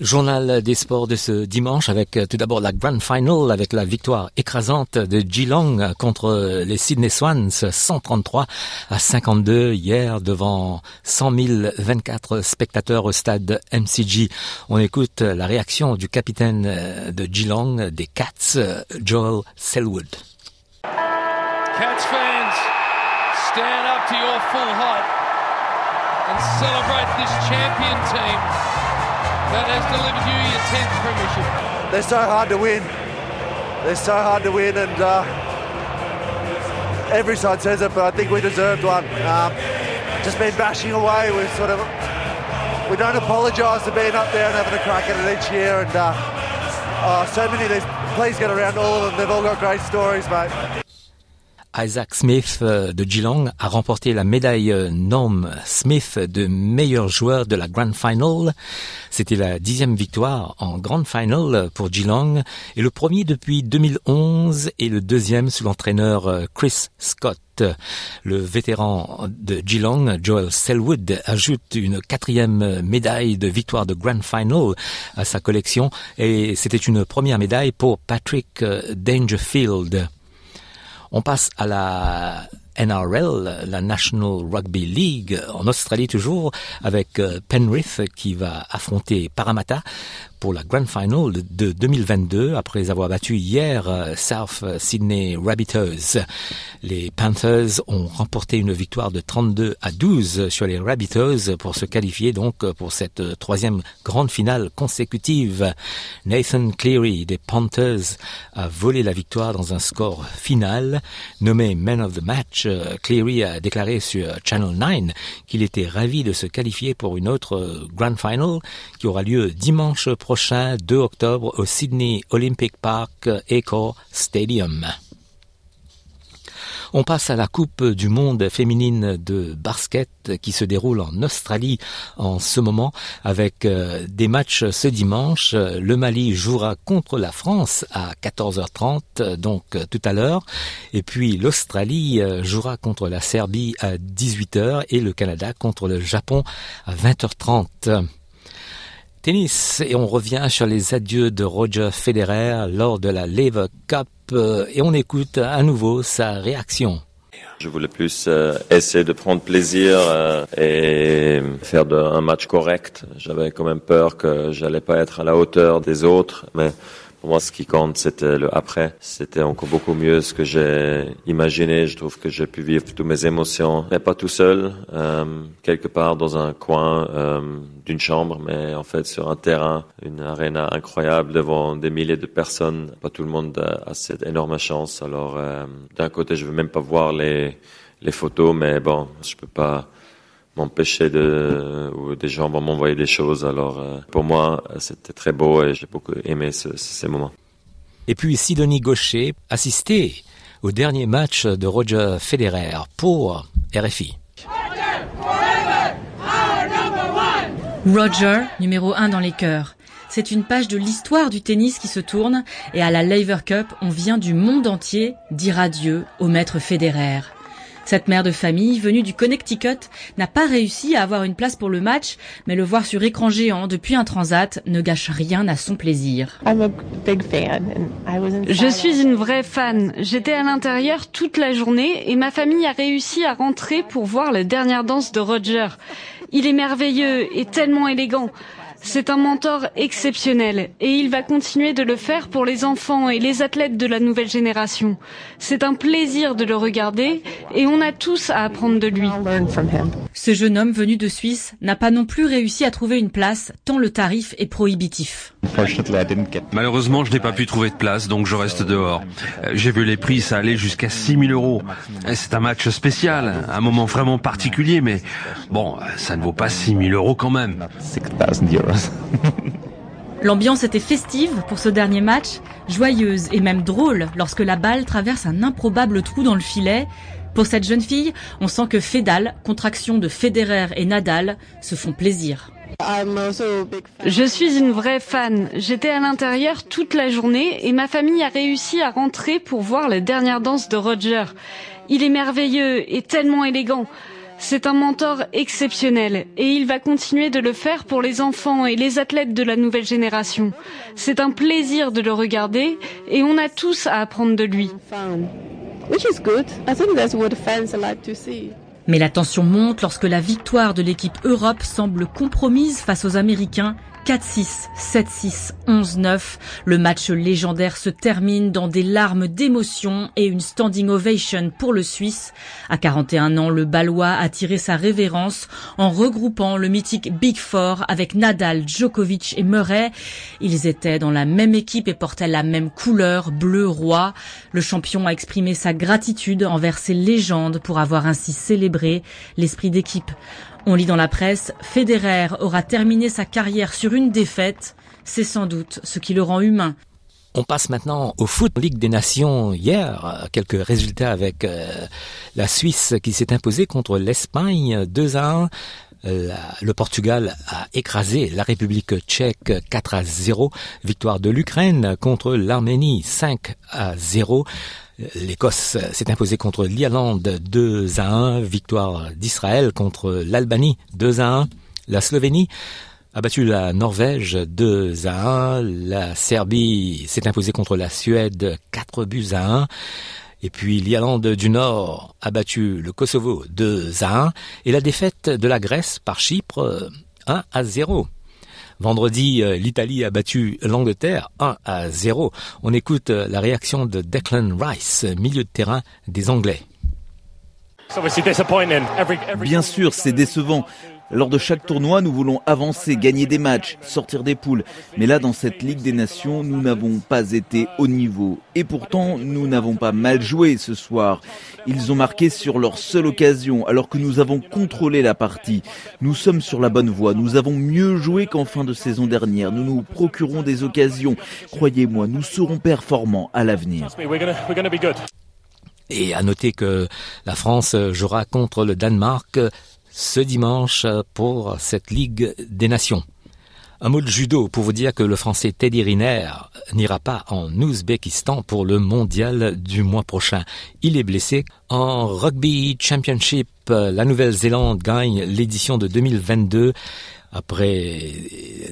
Journal des sports de ce dimanche avec euh, tout d'abord la Grand Final avec la victoire écrasante de Geelong contre les Sydney Swans 133 à 52 hier devant 100 024 spectateurs au stade MCG. On écoute la réaction du capitaine euh, de Geelong des Cats, euh, Joel Selwood. Cats fans, stand up to your full height and celebrate this champion team. That has delivered you your 10th premiership. They're so hard to win. They're so hard to win, and uh, every side says it, but I think we deserved one. Um, just been bashing away. We've sort of we don't apologise for being up there and having a crack at it each year, and uh, oh, so many of these. Please get around all of them. They've all got great stories, mate. Isaac Smith euh, de Geelong a remporté la médaille euh, Norm Smith de meilleur joueur de la Grand Final. C'était la dixième victoire en Grand Final pour Geelong et le premier depuis 2011 et le deuxième sous l'entraîneur euh, Chris Scott. Le vétéran de Geelong, Joel Selwood, ajoute une quatrième médaille de victoire de Grand Final à sa collection et c'était une première médaille pour Patrick Dangerfield. On passe à la NRL, la National Rugby League, en Australie toujours, avec euh, Penrith qui va affronter Parramatta pour la Grand Final de 2022 après avoir battu hier euh, South Sydney Rabbitohs. Les Panthers ont remporté une victoire de 32 à 12 sur les Rabbitohs pour se qualifier donc pour cette troisième grande finale consécutive. Nathan Cleary des Panthers a volé la victoire dans un score final. Nommé Man of the Match, Cleary a déclaré sur Channel 9 qu'il était ravi de se qualifier pour une autre Grand Final qui aura lieu dimanche prochain prochain 2 octobre au Sydney Olympic Park Echo Stadium. On passe à la Coupe du monde féminine de basket qui se déroule en Australie en ce moment avec euh, des matchs ce dimanche. Le Mali jouera contre la France à 14h30, donc euh, tout à l'heure. Et puis l'Australie euh, jouera contre la Serbie à 18h et le Canada contre le Japon à 20h30. Tennis, et on revient sur les adieux de Roger Federer lors de la Lever Cup, euh, et on écoute à nouveau sa réaction. Je voulais plus euh, essayer de prendre plaisir euh, et faire un match correct. J'avais quand même peur que j'allais pas être à la hauteur des autres, mais pour moi, ce qui compte, c'était le après. C'était encore beaucoup mieux ce que j'ai imaginé. Je trouve que j'ai pu vivre toutes mes émotions, mais pas tout seul, euh, quelque part dans un coin euh, d'une chambre, mais en fait sur un terrain, une arena incroyable devant des milliers de personnes. Pas tout le monde a, cette énorme chance. Alors, euh, d'un côté, je veux même pas voir les photos, mais bon, je peux pas m'empêcher de ou des gens vont m'envoyer des choses. Alors euh, pour moi, c'était très beau et j'ai beaucoup aimé ces moments. Et puis Sidonie Gaucher assisté au dernier match de Roger Federer pour RFI. Roger, numéro un dans les cœurs. C'est une page de l'histoire du tennis qui se tourne et à la Lever Cup, on vient du monde entier dire adieu au maître Federer. Cette mère de famille, venue du Connecticut, n'a pas réussi à avoir une place pour le match, mais le voir sur écran géant depuis un transat ne gâche rien à son plaisir. Je suis une vraie fan. J'étais à l'intérieur toute la journée et ma famille a réussi à rentrer pour voir la dernière danse de Roger. Il est merveilleux et tellement élégant. C'est un mentor exceptionnel et il va continuer de le faire pour les enfants et les athlètes de la nouvelle génération. C'est un plaisir de le regarder et on a tous à apprendre de lui. Ce jeune homme venu de Suisse n'a pas non plus réussi à trouver une place tant le tarif est prohibitif. Malheureusement, je n'ai pas pu trouver de place, donc je reste dehors. J'ai vu les prix, ça allait jusqu'à 6 000 euros. C'est un match spécial, un moment vraiment particulier, mais bon, ça ne vaut pas 6 000 euros quand même. L'ambiance était festive pour ce dernier match, joyeuse et même drôle lorsque la balle traverse un improbable trou dans le filet. Pour cette jeune fille, on sent que Fédal, contraction de Federer et Nadal, se font plaisir. Je suis une vraie fan. J'étais à l'intérieur toute la journée et ma famille a réussi à rentrer pour voir la dernière danse de Roger. Il est merveilleux et tellement élégant. C'est un mentor exceptionnel et il va continuer de le faire pour les enfants et les athlètes de la nouvelle génération. C'est un plaisir de le regarder et on a tous à apprendre de lui. Mais la tension monte lorsque la victoire de l'équipe Europe semble compromise face aux Américains 4-6, 7-6, 11-9. Le match légendaire se termine dans des larmes d'émotion et une standing ovation pour le Suisse. À 41 ans, le Balois a tiré sa révérence en regroupant le mythique Big Four avec Nadal, Djokovic et Murray. Ils étaient dans la même équipe et portaient la même couleur, bleu roi. Le champion a exprimé sa gratitude envers ses légendes pour avoir ainsi célébré l'esprit d'équipe. On lit dans la presse, Federer aura terminé sa carrière sur une défaite. C'est sans doute ce qui le rend humain. On passe maintenant au foot Ligue des Nations hier. Quelques résultats avec euh, la Suisse qui s'est imposée contre l'Espagne 2 à 1. le Portugal a écrasé la République tchèque 4 à 0. Victoire de l'Ukraine contre l'Arménie 5 à 0. L'Écosse s'est imposée contre l'Irlande 2 à 1. Victoire d'Israël contre l'Albanie 2 à 1. La Slovénie a battu la Norvège 2 à 1. La Serbie s'est imposée contre la Suède 4 buts à 1. Et puis l'Irlande du Nord a battu le Kosovo 2 à 1. Et la défaite de la Grèce par Chypre 1 à 0. Vendredi, euh, l'Italie a battu l'Angleterre 1 à 0. On écoute euh, la réaction de Declan Rice, milieu de terrain des Anglais. Bien sûr, c'est décevant. Lors de chaque tournoi, nous voulons avancer, gagner des matchs, sortir des poules. Mais là, dans cette Ligue des Nations, nous n'avons pas été au niveau. Et pourtant, nous n'avons pas mal joué ce soir. Ils ont marqué sur leur seule occasion, alors que nous avons contrôlé la partie. Nous sommes sur la bonne voie. Nous avons mieux joué qu'en fin de saison dernière. Nous nous procurons des occasions. Croyez-moi, nous serons performants à l'avenir. Et à noter que la France jouera contre le Danemark ce dimanche pour cette Ligue des Nations. Un mot de judo pour vous dire que le français Teddy Riner n'ira pas en Ouzbékistan pour le mondial du mois prochain. Il est blessé. En rugby championship, la Nouvelle-Zélande gagne l'édition de 2022 après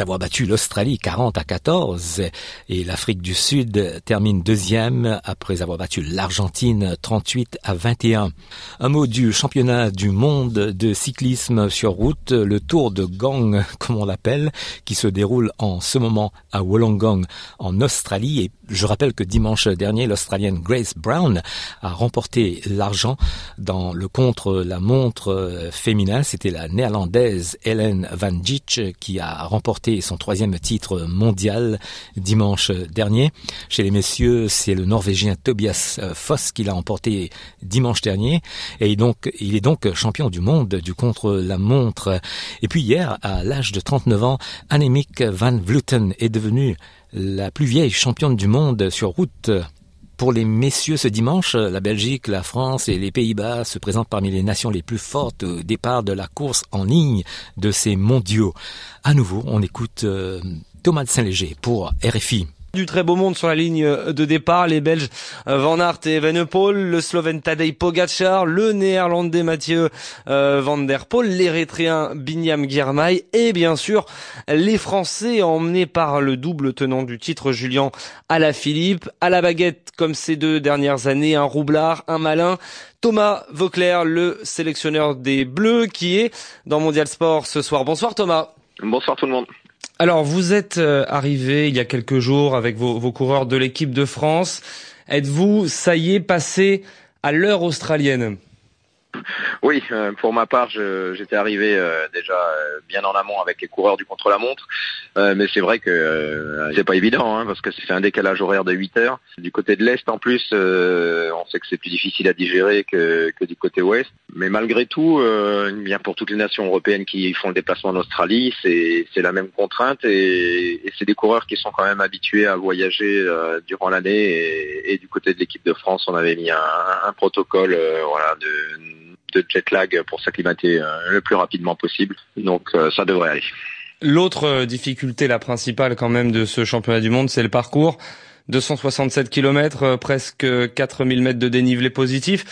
avoir battu l'Australie 40 à 14 et l'Afrique du Sud termine deuxième après avoir battu l'Argentine 38 à 21. Un mot du championnat du monde de cyclisme sur route, le Tour de Gang comme on l'appelle, qui se déroule en ce moment à Wollongong en Australie et je rappelle que dimanche dernier, l'Australienne Grace Brown a remporté l'argent dans le contre-la-montre féminin. C'était la néerlandaise Helen Van Qui a remporté son troisième titre mondial dimanche dernier. Chez les messieurs, c'est le Norvégien Tobias Foss qui l'a emporté dimanche dernier. Et donc, il est donc champion du monde du contre-la-montre. Et puis hier, à l'âge de 39 ans, Annemiek van Vleuten est devenue la plus vieille championne du monde sur route. Pour les messieurs ce dimanche, la Belgique, la France et les Pays-Bas se présentent parmi les nations les plus fortes au départ de la course en ligne de ces mondiaux. À nouveau, on écoute euh, Thomas de Saint-Léger pour RFI. Du très beau monde sur la ligne de départ, les Belges euh, Van Aert et Evenepoel, le Slovène Tadej Pogacar, le Néerlandais Mathieu euh, Van Der Poel, l'Érythréen Binyam Girmay et bien sûr les Français emmenés par le double tenant du titre Julien Alaphilippe, à la baguette comme ces deux dernières années, un roublard, un malin, Thomas Vauclair, le sélectionneur des Bleus qui est dans Mondial Sport ce soir. Bonsoir Thomas. Bonsoir tout le monde. Alors, vous êtes euh, arrivé il y a quelques jours avec vos, vos coureurs de l'équipe de France. Êtes-vous, ça y est, passé à l'heure australienne? Oui, euh, pour ma part, j'étais arrivé euh, déjà euh, bien en amont avec les coureurs du contre-la-montre, mais c'est vrai que c'est pas évident hein, parce que c'est un décalage horaire de 8 heures. Du côté de l'est, en plus, on sait que c'est plus difficile à digérer que, du côté ouest. Mais malgré tout, bien pour toutes les nations européennes qui font le déplacement en Australie, c'est la même contrainte et, c'est des coureurs qui sont quand même habitués à voyager durant l'année. Et, et, du côté de l'équipe de France, on avait mis un, un protocole, voilà, de de jet pour s'acclimater euh, le plus rapidement possible. Donc euh, ça devrait aller. L'autre euh, difficulté, la principale quand même de ce championnat du monde, c'est le parcours. 267 km, presque 4000 mètres de dénivelé positif,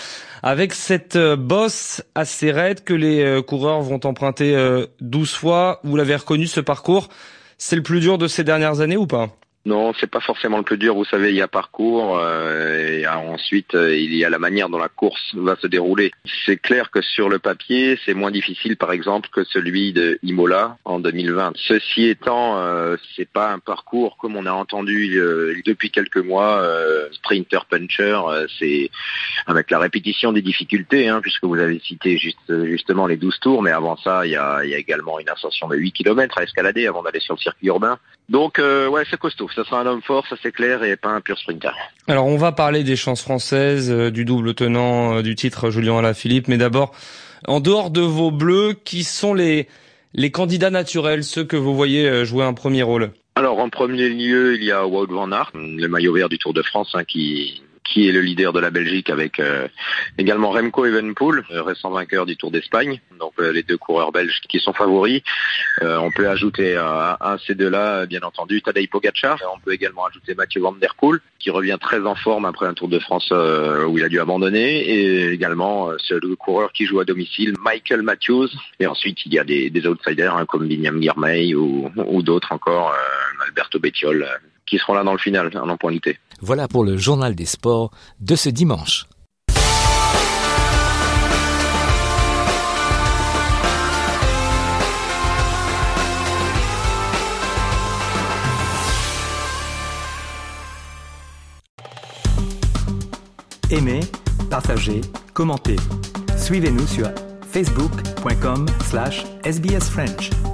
avec cette bosse assez raide que les coureurs vont emprunter 12 fois. Vous l'avez reconnu ce parcours, c'est le plus dur de ces dernières années ou pas? Non, c'est pas forcément le plus dur. Vous savez, il y a parcours euh, et ensuite euh, il y a la manière dont la course va se dérouler. C'est clair que sur le papier, c'est moins difficile, par exemple, que celui de Imola en 2020. Ceci étant, euh, c'est pas un parcours comme on a entendu euh, depuis quelques mois, sprinter puncher. c'est avec la répétition des difficultés, hein, puisque vous avez cité juste, justement les 12 tours, mais avant ça, il y a, il y a également une ascension de 8 km à escalader avant d'aller sur le circuit urbain. Donc ouais, c'est costaud. Ça sera un homme fort, ça c'est clair, et pas un pur sprinter. Alors on va parler des chances françaises, euh, du double tenant euh, du titre Julien Alaphilippe, mais d'abord, en dehors de vos bleus, qui sont les, les candidats naturels, ceux que vous voyez euh, jouer un premier rôle? Alors en premier lieu, il y a Wout van Aert, le maillot vert du Tour de France, hein, qui qui est le leader de la Belgique avec euh, également Remco Evenpool, euh, récent vainqueur du Tour d'Espagne. Donc euh, les deux coureurs belges qui sont favoris. on peut ajouter à, ces deux-là, bien entendu, Tadej Pogacar. On peut également ajouter Mathieu Van Der Poel, qui revient très en forme après un Tour de France où il a dû abandonner. Et également ce coureur qui joue à domicile, Michael Matthews. Et ensuite, il y a des, outsiders hein, comme William Guirmay ou, ou d'autres encore, Alberto Bettiol, qui seront là dans le final, en empoigneté. Voilà pour le journal des sports de ce dimanche. Aimez, partagez, commentez. Suivez-nous sur facebook.com slash sbsfrench.